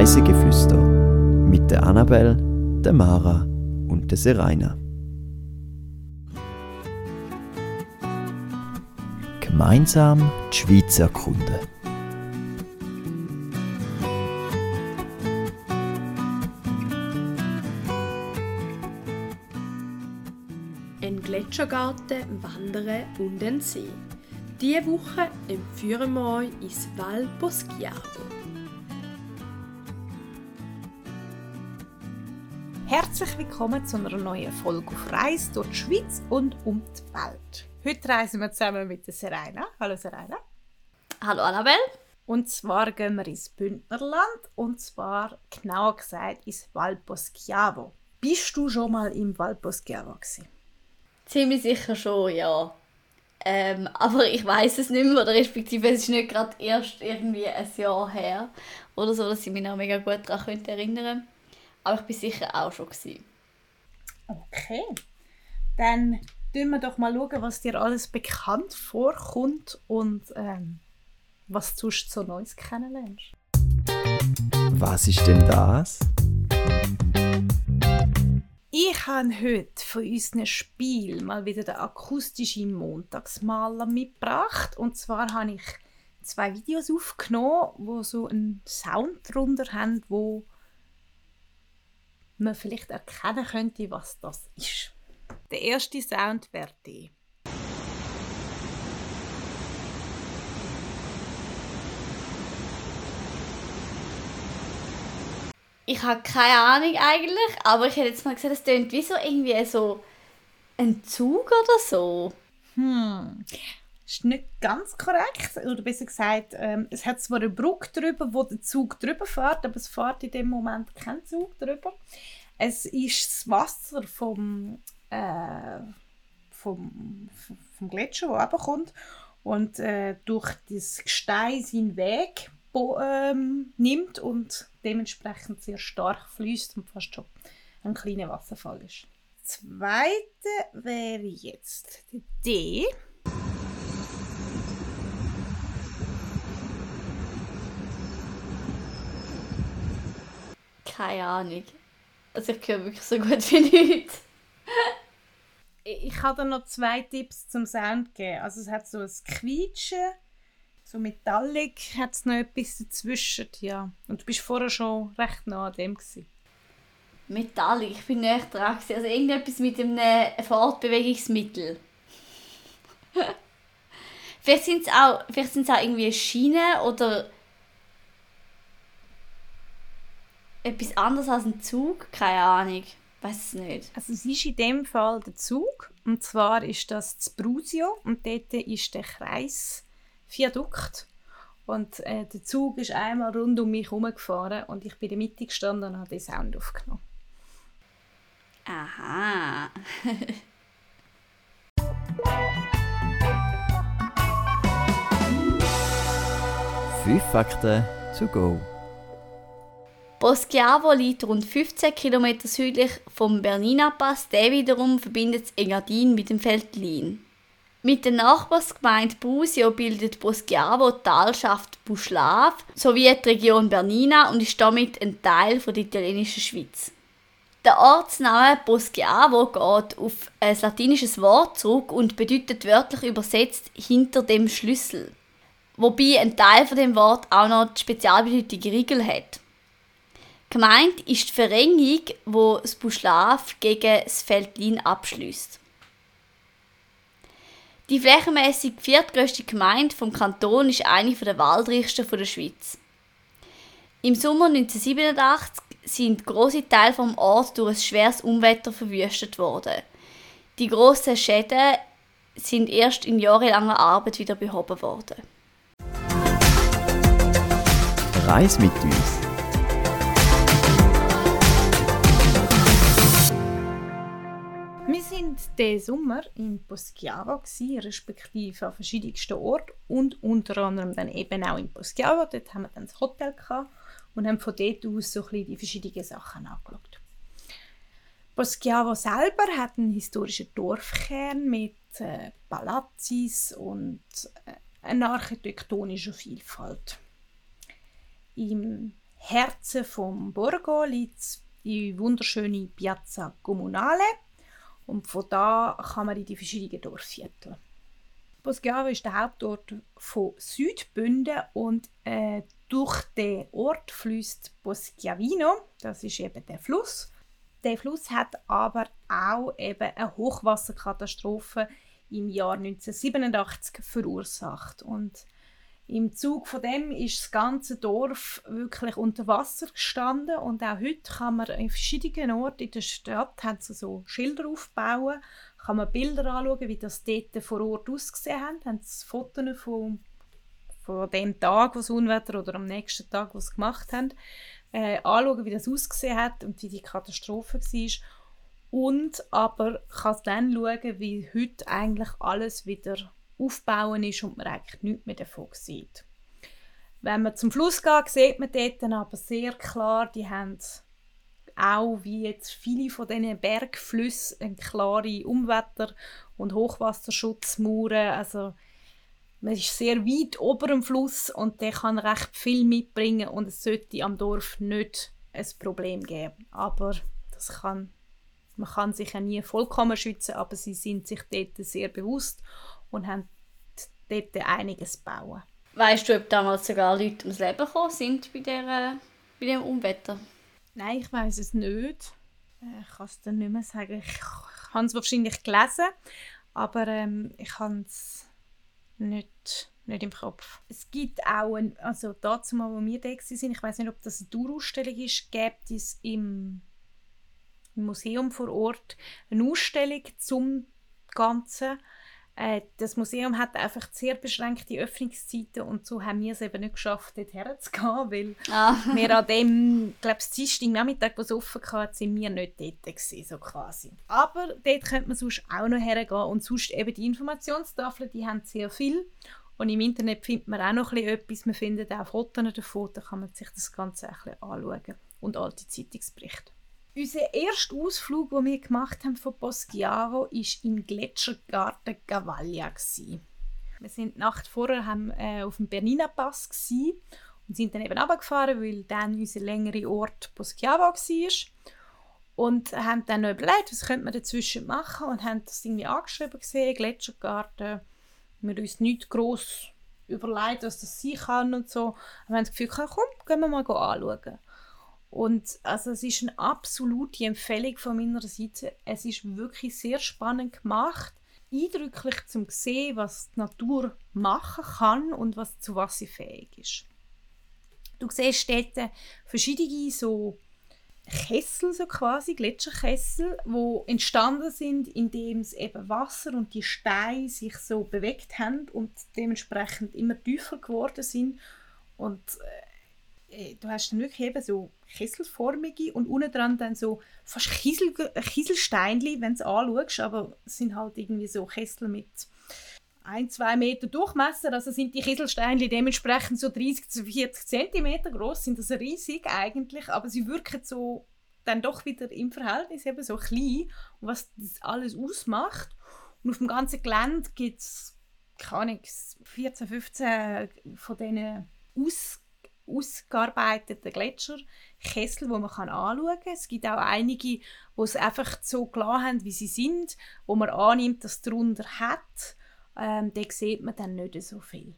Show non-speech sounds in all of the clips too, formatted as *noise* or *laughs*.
Reisegeflüster mit der Annabel, der Mara und der Seraina. Gemeinsam die Schweiz erkunden. Ein Gletschergarten, Wandern und ein See. Diese Woche entführen wir euch ins Val Poschiavo. Herzlich willkommen zu einer neuen Folge auf Reise durch die Schweiz und um die Welt. Heute reisen wir zusammen mit der Serena. Hallo Serena. Hallo Annabelle. Und zwar gehen wir ins Bündnerland und zwar genauer gesagt ins Val Poschiavo. Bist du schon mal im Val Poschiavo gewesen? Ziemlich sicher schon, ja. Ähm, aber ich weiß es nicht mehr, oder respektive es ist nicht gerade erst irgendwie ein Jahr her oder so, dass ich mich noch mega gut daran könnte erinnern Aber ich bin sicher auch schon. Gewesen. Okay. Dann schauen wir doch mal, schauen, was dir alles bekannt vorkommt und ähm, was du so Neues kennenlernst. Was ist denn das? Ich habe heute von unserem Spiel mal wieder den akustischen Montagsmaler mitgebracht. Und zwar habe ich zwei Videos aufgenommen, wo so einen Sound drunter haben, wo man vielleicht erkennen könnte, was das ist. Der erste Sound wäre der. Ich habe keine Ahnung eigentlich, aber ich hätte jetzt mal gesagt, es klingt wie so irgendwie so ein Zug oder so. Hm, ist nicht ganz korrekt. Oder besser gesagt, ähm, es hat zwar eine Brücke drüber, wo der Zug drüber fährt, aber es fährt in dem Moment kein Zug drüber. Es ist das Wasser vom, äh, vom, vom Gletscher, der runterkommt und äh, durch das Gestein seinen Weg ähm, nimmt und dementsprechend sehr stark fließt und fast schon ein kleiner Wasserfall ist. Zweite wäre jetzt der D. Keine Ahnung. Also ich höre wirklich so gut wie nichts. ich dir noch zwei Tipps zum Sound geben. Also es hat so ein Quietschen, so metallic hat es noch etwas dazwischen, ja. Und du bist vorher schon recht nah an dem gewesen. Metallic, ich bin nicht dran gewesen. Also irgendetwas mit einem Fortbewegungsmittel. *laughs* vielleicht sind es auch, vielleicht sind's auch irgendwie Schienen oder etwas anderes als ein Zug, keine Ahnung. Weiß es nicht. Also es ist in dem Fall der Zug und zwar ist das das Brusio und dort ist der Kreis Viadukt und äh, der Zug ist einmal rund um mich herumgefahren und ich bin in der Mitte gestanden und habe den Sound aufgenommen. Aha. Fünf Fakten to go. Poschiavo liegt rund 15 km südlich vom Bernina Pass, der wiederum verbindet Engadin mit dem Veltlin. Mit der Nachbarsgemeinde Busio bildet Poschiavo die Talschaft Buschlav sowie die Region Bernina und ist damit ein Teil der italienischen Schweiz. Der Ortsname Poschiavo geht auf ein latinisches Wort zurück und bedeutet wörtlich übersetzt hinter dem Schlüssel. Wobei ein Teil von dem Wort auch noch die Spezialbedeutung Riegel hat. Gemeint ist die Verengung, wo das Buschlav gegen das Veltlin abschließt. Die flächenmäßig viertgrößte Gemeinde vom Kanton ist eine der waldreichsten der Schweiz. Im Sommer 1987 sind große Teile vom Ort durch ein schweres Unwetter verwüstet worden. Die grossen Schäden sind erst in jahrelanger Arbeit wieder behoben worden. Reis mit uns. Wir sind diesen Sommer in Poschiavo, respektive an verschiedensten Orten und unter anderem dann eben auch in Poschiavo. Dort haben wir dann das Hotel gehabt und haben von dort aus so ein die verschiedenen Sachen angeschaut. Poschiavo selber hat einen historischen Dorfkern mit äh, Palazzis und äh, einer architektonischen Vielfalt. Im Herzen vom Borgo liegt die wunderschöne Piazza Comunale und von da kann man in die verschiedenen Dorfviertel. Poschiavo ist der Hauptort von Südbünden und äh, durch den Ort fließt Poschiavino, das ist eben der Fluss. Der Fluss hat aber auch eben eine Hochwasserkatastrophe im Jahr 1987 verursacht und im Zug von dem ist das ganze Dorf wirklich unter Wasser gestanden und auch heute kann man in verschiedenen Orten in der Stadt haben sie so Schilder aufbauen, kann man Bilder anschauen, wie das dort vor Ort ausgesehen hat, haben sie Fotos von, von dem Tag, wo das Unwetter oder am nächsten Tag, wo sie gemacht haben, äh, anschauen, wie das ausgesehen hat und wie die Katastrophe war. Und aber kann dann schauen, wie heute eigentlich alles wieder aufbauen ist und man eigentlich nichts mehr davon sieht. Wenn man zum Fluss geht, sieht man dort aber sehr klar, die haben auch wie jetzt viele von diesen Bergflüssen eine klare Umwetter- und Hochwasserschutzmauern. Also man ist sehr weit ober dem Fluss und der kann recht viel mitbringen und es sollte am Dorf nicht ein Problem geben. Aber das kann, man kann sich ja nie vollkommen schützen, aber sie sind sich dort sehr bewusst und haben dort einiges bauen. Weißt du, ob damals sogar Leute ums Leben gekommen sind bei, der, bei dem Unwetter? Nein, ich weiß es nicht. Äh, ich kann es dir nicht mehr sagen. Ich habe es wahrscheinlich gelesen, aber ähm, ich habe es nicht, nicht im Kopf. Es gibt auch, ein, also dazu mal, wo wir da sind, ich weiß nicht, ob das eine Tourausstellung ist, gibt es im, im Museum vor Ort eine Ausstellung zum Ganzen das Museum hat einfach sehr beschränkte Öffnungszeiten und so haben wir es eben nicht geschafft, dort herzugehen, weil ah. *laughs* wir an dem, glaube ich, Dienstag Nachmittag, wo es offen war, sind wir nicht dort gewesen, so quasi. Aber dort könnte man sonst auch noch hergehen und sonst eben die Informationstafeln, die haben sehr viel und im Internet findet man auch noch etwas, man findet auch Fotos davon, da kann man sich das Ganze ein bisschen anschauen und alte Zeitungsberichte. Unser erster Ausflug, den wir gemacht haben von Poschiavo, war im Gletschergarten Gavaglia. Wir sind die Nacht vorher haben, äh, auf dem Bernina Pass und sind dann eben runtergefahren, weil dann unser längerer Ort Poschiavo war. Und haben dann noch überlegt, was könnte man dazwischen machen und haben das irgendwie angeschrieben gesehen, Gletschergarten. Wir haben uns nicht gross überlegt, was das sein kann und so. Wir haben das Gefühl, komm, gehen wir mal anschauen. Und also es ist eine absolute Empfehlung von meiner Seite. Es ist wirklich sehr spannend gemacht, eindrücklich zum sehen, was die Natur machen kann und was, zu was sie fähig ist. Du siehst dort verschiedene so Kessel, so quasi, Gletscherkessel, wo entstanden sind, indem es eben Wasser und die Steine sich so bewegt haben und dementsprechend immer tiefer geworden sind. Und äh, du hast dann wirklich eben so kesselformige und unten dran dann so fast Kiesel, Kieselsteinchen, wenn du es anschaust, aber es sind halt irgendwie so Kessel mit ein, zwei Meter Durchmesser, also sind die Kieselsteinchen dementsprechend so 30 zu 40 Zentimeter groß, sind das riesig eigentlich, aber sie wirken so dann doch wieder im Verhältnis eben so klein und was das alles ausmacht. Und auf dem ganzen Gelände gibt es, keine Ahnung, 14, 15 von diesen aus ausgearbeiteten Gletscherkessel, wo man anschauen kann. Es gibt auch einige, die es einfach so klar haben, wie sie sind, wo man annimmt, dass es darunter hat. Ähm, da sieht man dann nicht so viel.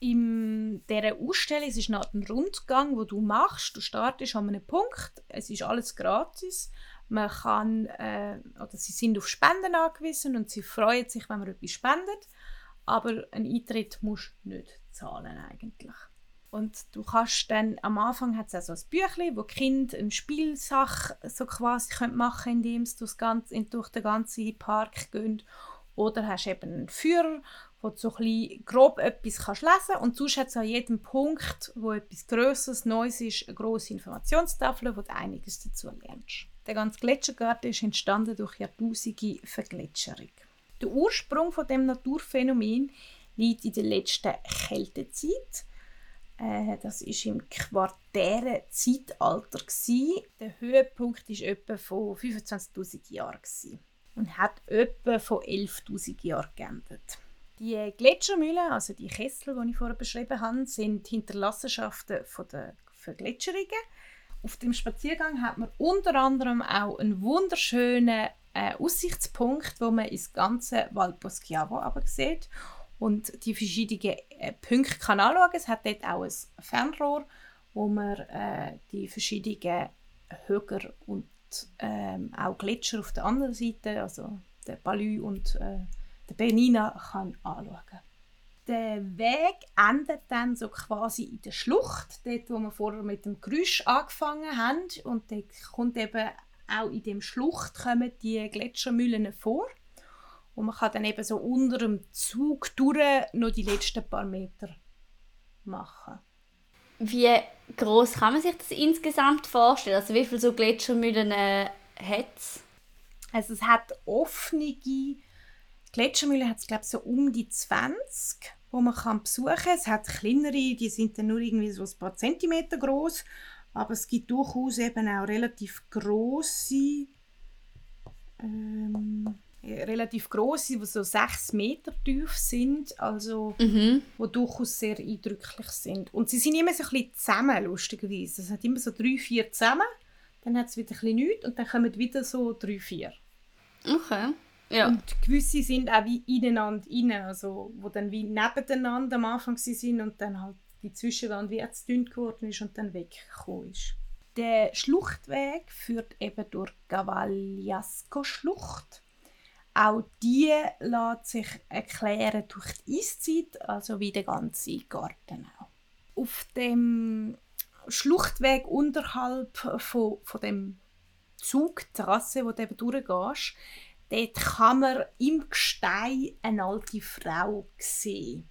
In dieser Ausstellung es ist noch ein Rundgang, wo du machst. Du startest an einem Punkt. Es ist alles gratis. Man kann, äh, oder sie sind auf Spenden angewiesen und sie freuen sich, wenn man etwas spendet. Aber einen Eintritt musst du nicht zahlen eigentlich. Und du kannst dann, am Anfang hat es auch so ein Büchlein, wo Kinder eine Spielsach so quasi machen können, indem sie ganze, durch den ganzen Park gehen. Oder hast eben einen Führer, wo du so ein grob etwas kannst lesen kannst. Und sonst hat es an jedem Punkt, wo etwas Größeres, Neues ist, eine grosse Informationstafel, wo du einiges dazu lernst. Der ganze Gletschergarten ist entstanden durch jahrtausende Vergletscherung. Der Ursprung von dem Naturphänomen liegt in der letzten Kältezeit. Äh, das war im quartären Zeitalter. Gewesen. Der Höhepunkt war etwa von 25.000 Jahren und hat etwa von 11.000 Jahren geendet. Die Gletschermühlen, also die Kessel, die ich vorher beschrieben habe, sind Hinterlassenschaften von der Vergletscherungen. Auf dem Spaziergang hat man unter anderem auch einen wunderschönen äh, Aussichtspunkt, wo man ins ganze Val Poschiavo sieht und die verschiedenen äh, Punkte kann anschauen. Es hat dort auch ein Fernrohr, wo man äh, die verschiedenen Höger und ähm, auch Gletscher auf der anderen Seite, also der Balü und äh, der Bernina, kann anschauen. Der Weg endet dann so quasi in der Schlucht, dort wo wir vorher mit dem Geräusch angefangen haben und dort kommt eben auch in dem Schlucht kommen die Gletschermühlen vor und man kann dann eben so unter dem Zug durch noch die letzten paar Meter machen. Wie groß kann man sich das insgesamt vorstellen? Also wie viele so Gletschermühlen äh, hat es? Also es hat offene Gletschermühlen hat es glaube so um die 20, wo man kann besuchen kann. Es hat kleinere, die sind dann nur irgendwie so ein paar Zentimeter groß, aber es gibt durchaus eben auch relativ große ähm, relativ groß die so sechs Meter tief sind, also mhm. wo durchaus sehr eindrücklich sind. Und sie sind immer so ein bisschen zusammen, lustigerweise. Es hat immer so drei, vier zusammen, dann hat es wieder ein bisschen nichts und dann kommen wieder so drei, vier. Okay. Ja. Und gewisse sind auch wie ineinander rein, also wo dann wie nebeneinander am Anfang sind und dann halt die Zwischenwand wie dünn geworden ist und dann weggekommen ist. Der Schluchtweg führt eben durch Gavagliasco-Schlucht auch die lässt sich erklären durch die Eiszeit, also wie der ganze Garten auch. Auf dem Schluchtweg unterhalb von, von dem Zugtrasse, wo du eben durchgehst, dort kann man im Gestein eine alte Frau sehen.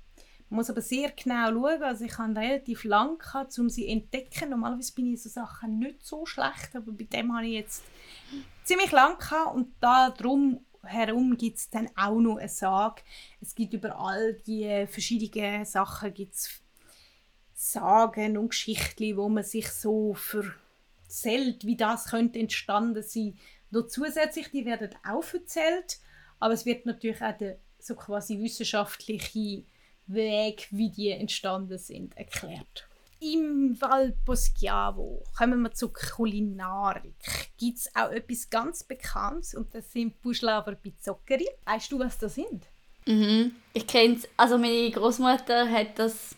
Man muss aber sehr genau schauen. Also ich habe relativ gehabt, um sie zu entdecken. Normalerweise bin ich so Sachen nicht so schlecht, aber bei dem habe ich jetzt ziemlich lang und darum herum gibt es dann auch noch eine Sage. Es gibt über all die verschiedenen Sachen gibt's Sagen und Geschichten, wo man sich so erzählt, wie das könnte entstanden sein. Noch zusätzlich, die werden auch erzählt, aber es wird natürlich auch der so quasi wissenschaftliche Weg, wie die entstanden sind, erklärt. Im Val Poschiavo kommen wir zur Kulinarik. Gibt es auch etwas ganz Bekanntes und das sind Buschlaver Pizzoccheri. Weißt du, was das sind? Mhm. Ich kenne es. Also meine Großmutter hat das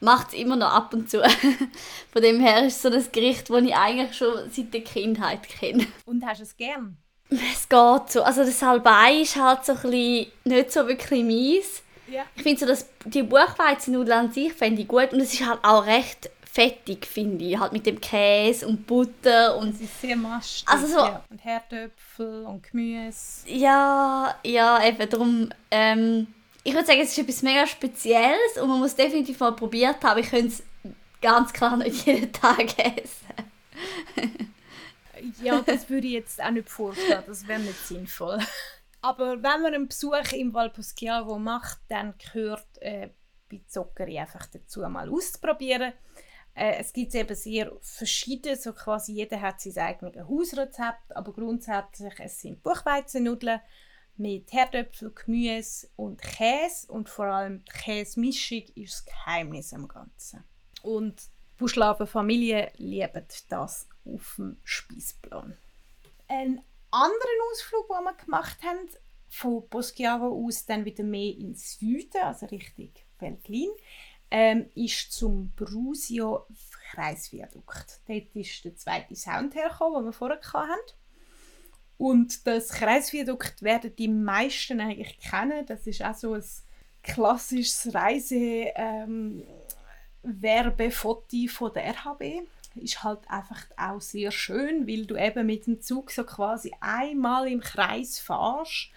macht es immer noch ab und zu. *laughs* Von dem her ist es so das Gericht, das ich eigentlich schon seit der Kindheit kenne. Und hast du es gern? Es geht so. Also das Salbei ist halt so ein bisschen nicht so wirklich mies. Ja. Ich finde so, dass die Buchweizennudeln an sich finde ich gut und es ist halt auch recht fettig, finde ich. Halt mit dem Käse und Butter und... Es ist sehr mastig. Also so... Ja. Und Herdöpfel und Gemüse. Ja, ja, eben darum... Ähm, ich würde sagen, es ist etwas mega Spezielles und man muss definitiv mal probiert haben. Ich könnte es ganz klar nicht jeden Tag essen. ja, das würde ich jetzt auch nicht vorstellen. Das wäre nicht sinnvoll. *laughs* Aber wenn man einen Besuch im Val Poschiavo macht, dann gehört äh, bei Zuckeri einfach dazu, mal auszuprobieren. Äh, es gibt eben sehr verschiedene, so quasi jeder hat sein eigenes Hausrezept, aber grundsätzlich es sind Buchweizennudeln mit Herdöpfel, Gemüse und Käse und vor allem die Käsemischung ist das Geheimnis am Ganzen. Und die Buschlaven Familie liebt das auf dem Speisplan. Ein anderen Ausflug, den wir gemacht haben, von Poschiavo aus dann wieder mehr ins Süden, also Richtung Veltlin, ähm, ist zum Brusio Kreisviadukt. Dort ist der zweite Sound hergekommen, den wir vorher hatten. Und das Kreisviadukt werden die meisten eigentlich kennen. Das ist auch so ein klassisches Reise ähm, Werbefoto von der RHB ist halt einfach auch sehr schön, weil du eben mit dem Zug so quasi einmal im Kreis fährst,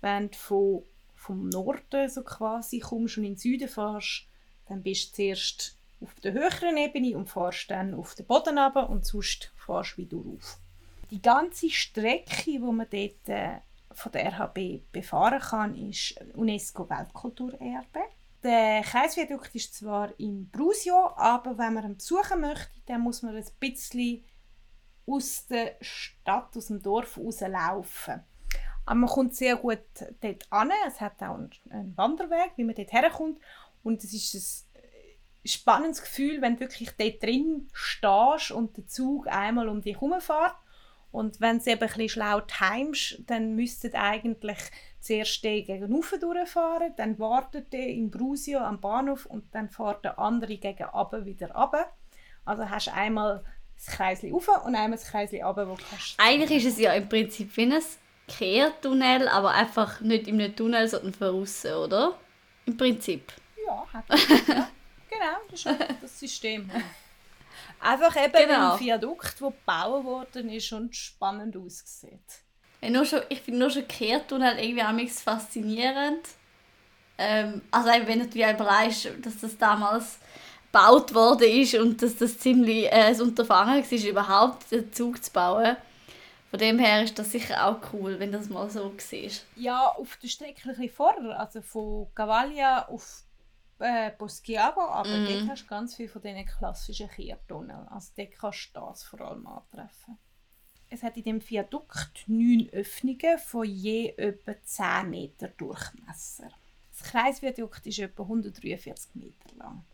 wenn du von, vom Norden so quasi kommst und in den Süden fährst, dann bist du zuerst auf der höheren Ebene und fährst dann auf den Boden runter und sonst fährst du wieder rauf. Die ganze Strecke, die man dort äh, von der RHB befahren kann, ist UNESCO-Weltkulturerbe. Der Kreisviadukt ist zwar in Brusio, aber wenn man ihn besuchen möchte, dann muss man ein bisschen aus der Stadt, aus dem Dorf rauslaufen. Aber man kommt sehr gut dort an. Es hat auch einen Wanderweg, wie man dort herkommt. Und es ist ein spannendes Gefühl, wenn du wirklich dort drin stehst und der Zug einmal um dich herumfährt. Und wenn du eben ein bisschen schlau timest, dann müsstet eigentlich zuerst der gegen Ufer durchfahren, dann wartet der in Brusio am Bahnhof und dann fährt der andere gegen wieder runter. Also hast du einmal das Kreisli rauf und einmal das Kreisli runter, wo kannst Eigentlich ist es ja im Prinzip wie ein Kehrtunnel, aber einfach nicht in einem Tunnel, sondern von außen, oder? Im Prinzip. Ja, hat ja. *laughs* Genau, das ist das System. Einfach eben Genau. ein Viadukt, der gebaut worden ist und spannend aussieht. Ja, nur schon, ich finde nur schon Kehrtunnel irgendwie amigs faszinierend. Ähm, also wenn du dir überlegst, dass das damals gebaut worden ist und dass das ziemlich äh, ein Unterfangen war, überhaupt den Zug zu bauen. Von dem her ist das sicher auch cool, wenn das mal so siehst. Ja, auf der Strecke ein bisschen vorher, also von Cavaglia auf äh, Boschiago, aber Mhm. dort hast du ganz viel von diesen klassischen Kehrtunneln. Also dort kannst du das vor allem antreffen. Es hat in dem Viadukt neun Öffnungen von je etwa 10 Meter Durchmesser. Das Kreisviadukt ist etwa 143 Meter lang.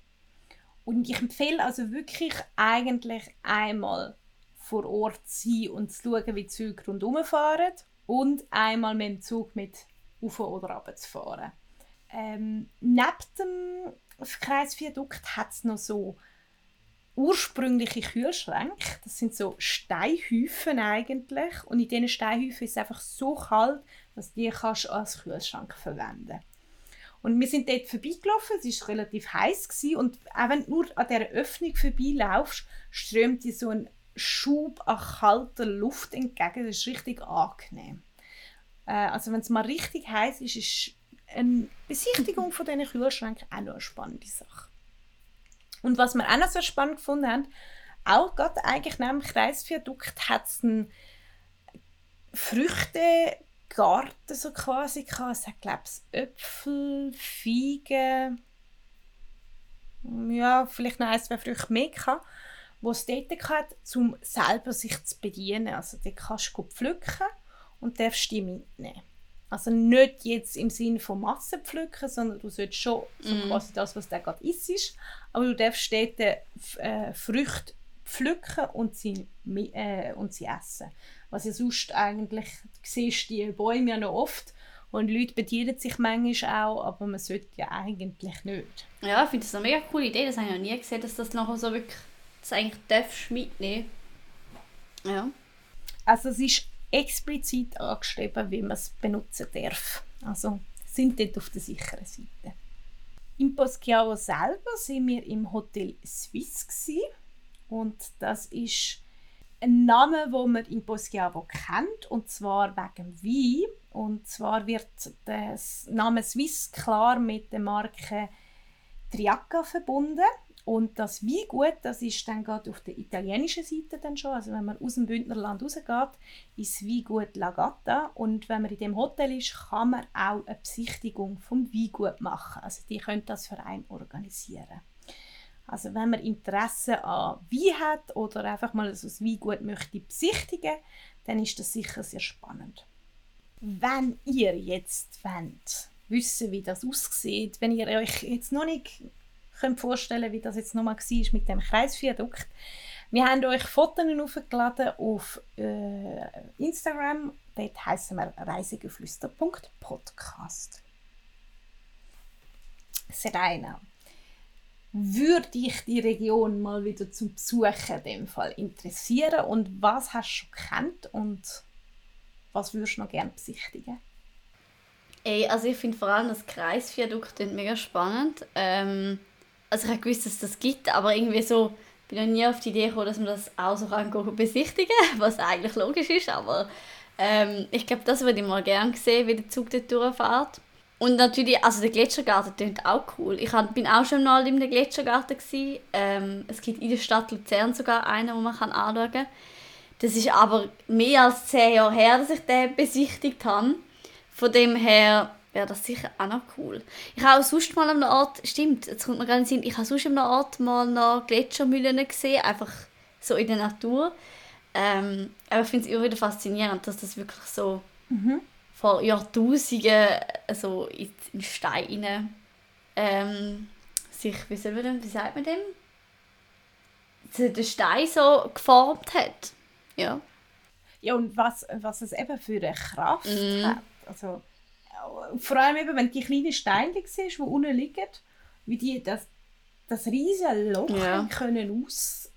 Und ich empfehle also wirklich eigentlich einmal vor Ort zu sein und zu schauen, wie die Züge rundherum fahren und einmal mit dem Zug mit auf oder runter zu fahren. Ähm, neben dem Kreisviadukt hat es noch so ursprüngliche Kühlschränke. Das sind so Steinhäufen eigentlich. Und in diesen Steinhäufen ist es einfach so kalt, dass die kannst als Kühlschrank verwenden Und wir sind dort vorbeigelaufen, es war relativ heiß gewesen, und auch wenn du nur an dieser Öffnung vorbeilaufst, strömt dir so ein Schub an kalter Luft entgegen. Das ist richtig angenehm. Äh, also wenn es mal richtig heiß ist, ist eine Besichtigung von diesen Kühlschränken auch noch eine spannende Sache. Und was wir auch noch so spannend gefunden haben, auch gerade eigentlich neben dem Kreisviadukt hat es einen Früchtegarten so quasi gehabt. Es hat, glaube ich, Äpfel, Feigen, ja, vielleicht noch ein, zwei Früchte mehr gehabt, wo es dort hat, um selber sich zu bedienen. Also dort kannst du pflücken und darfst die mitnehmen. Also nicht jetzt im Sinne von Massen pflücken, sondern du sollst schon so quasi das, was da gerade isst, aber du darfst dort äh, Früchte pflücken und sie, äh, und sie essen. Was ja sonst eigentlich, du siehst die Bäume ja noch oft und Leute bedienen sich manchmal auch, aber man sollte ja eigentlich nicht. Ja, ich finde das eine mega coole Idee. Das habe ich noch nie gesehen, dass das nachher so wirklich das eigentlich darfst mitnehmen. Ja. Also es ist explizit angeschrieben, wie man es benutzen darf. Also sind dort auf der sicheren Seite. Im Poschiavo selber sind wir im Hotel Swiss gsi und das ist ein Name, wo man in Poschiavo kennt und zwar wegen Wein und zwar wird der Name Swiss klar mit der Marke Triacca verbunden und das Weingut, das ist dann gerade auf der italienischen Seite dann schon, also wenn man aus dem Bündnerland rausgeht, ist das Weingut Lagatta und wenn man in dem Hotel ist, kann man auch eine Besichtigung vom Weingut machen. Also die können das Verein organisieren. Also wenn man Interesse an Wein hat oder einfach mal so ein Weingut möchte besichtigen, dann ist das sicher sehr spannend. Wenn ihr jetzt wollt, wissen, wie das aussieht, wenn ihr euch jetzt noch nicht könnt vorstellen, wie das jetzt nochmal war mit dem Kreisviadukt. Wir haben euch Fotos aufgeladen auf äh, Instagram. Dort heißen wir reisegeflüster.podcast. Serena, würde dich die Region mal wieder zum Besuchen in dem Fall interessieren und was hast du schon gekannt und was würdest du noch gerne besichtigen? Ey, also ich finde vor allem das Kreisviadukt mega spannend. Ähm, also ich habe gewusst, dass es das gibt, aber irgendwie so bin noch nie auf die Idee gekommen, dass man das auch so kann besichtigen *laughs* was eigentlich logisch ist, aber ähm, ich glaube, das würde ich mal gerne sehen, wie der Zug dort durchfährt. Und natürlich, also der Gletschergarten klingt auch cool. Ich bin auch schon mal dem Gletschergarten. Gewesen. Ähm, es gibt in der Stadt Luzern sogar einen, wo man kann anschauen kann. Das ist aber mehr als zehn Jahre her, dass ich den besichtigt habe. Von dem her wäre das sicher auch noch cool. Ich habe auch sonst mal an einem Ort, stimmt, jetzt kommt mir den Sinn, ich habe sonst an einem Ort mal noch Gletschermühlen gesehen, einfach so in der Natur. Ähm, aber ich finde es immer wieder faszinierend, dass das wirklich so vor Jahrtausenden so in, in Stein rein, ähm, sich, wie, soll man denn, wie sagt man dem? Den Stein so geformt hat. Ja. Ja, und was, was es eben für eine Kraft Mhm. hat. Also, vor allem eben, wenn die kleinen Steine siehst, die unten liegen, wie die das, das riesige Loch Ja. können aus,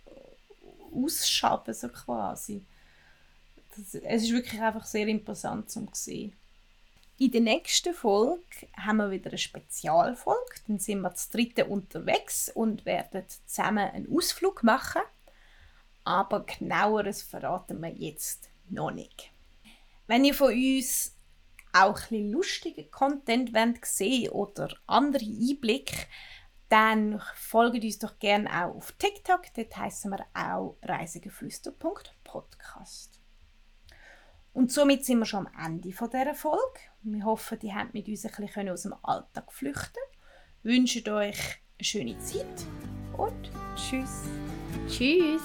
ausschaben, so quasi. Das, es ist wirklich einfach sehr imposant zum sehen. In der nächsten Folge haben wir wieder eine Spezialfolge. Dann sind wir zu dritten unterwegs und werden zusammen einen Ausflug machen. Aber genaueres verraten wir jetzt noch nicht. Wenn ihr von uns auch ein lustigen Content wollt sehen oder andere Einblicke, dann folgt uns doch gerne auch auf TikTok. Dort heißen wir auch reisegeflüster.podcast. Und somit sind wir schon am Ende von dieser Folge. Wir hoffen, ihr habt mit uns ein bisschen aus dem Alltag flüchten. Wünschen euch eine schöne Zeit und tschüss. Tschüss.